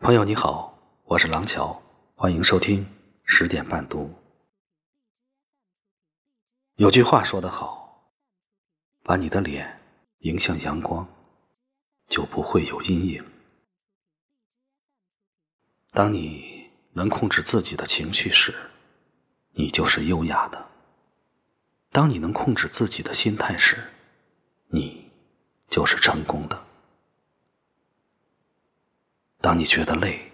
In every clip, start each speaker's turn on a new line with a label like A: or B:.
A: 朋友你好，我是廊桥，欢迎收听十点半读。有句话说得好，把你的脸迎向阳光，就不会有阴影。当你能控制自己的情绪时，你就是优雅的；当你能控制自己的心态时，你就是成功的。当你觉得累，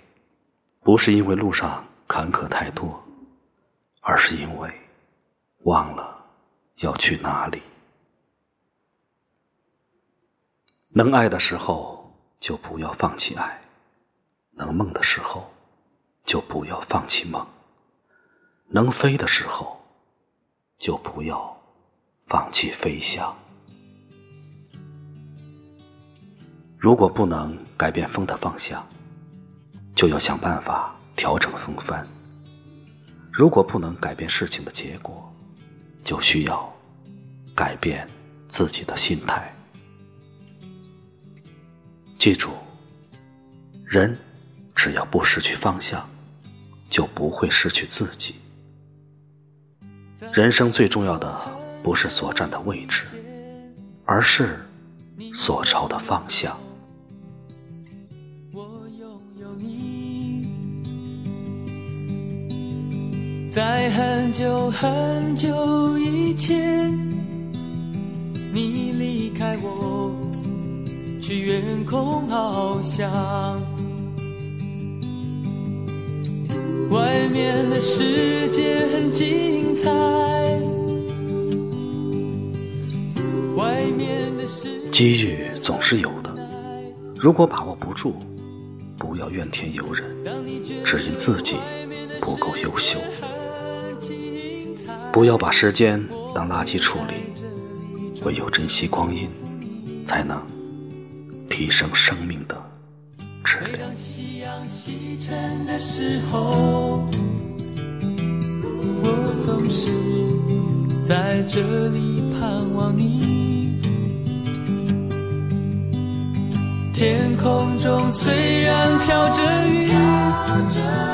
A: 不是因为路上坎坷太多，而是因为忘了要去哪里。能爱的时候就不要放弃爱，能梦的时候就不要放弃梦，能飞的时候就不要放弃飞翔。如果不能改变风的方向，就要想办法调整风帆。如果不能改变事情的结果，就需要改变自己的心态。记住，人只要不失去方向，就不会失去自己。人生最重要的不是所站的位置，而是所朝的方向。
B: 在很久很久以前，你离开我，去远空翱翔。外面的世界很精彩，外面的世界。
A: 机遇总是有的，如果把握不住，不要怨天尤人，只因自己不够优秀。不要把时间当垃圾处理，唯有珍惜光阴，才能提升生命的质量。
B: 当夕阳西沉的时候，我总是在这里盼望你。天空中虽然飘着雨，我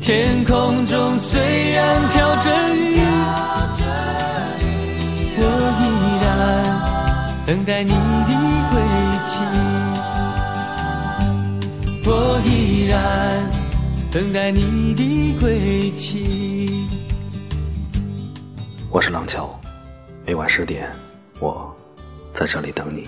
B: 天空中虽然飘着雨，我依然等待你的归期。我依然等待你的归期。
A: 我是廊桥，每晚十点，我在这里等你。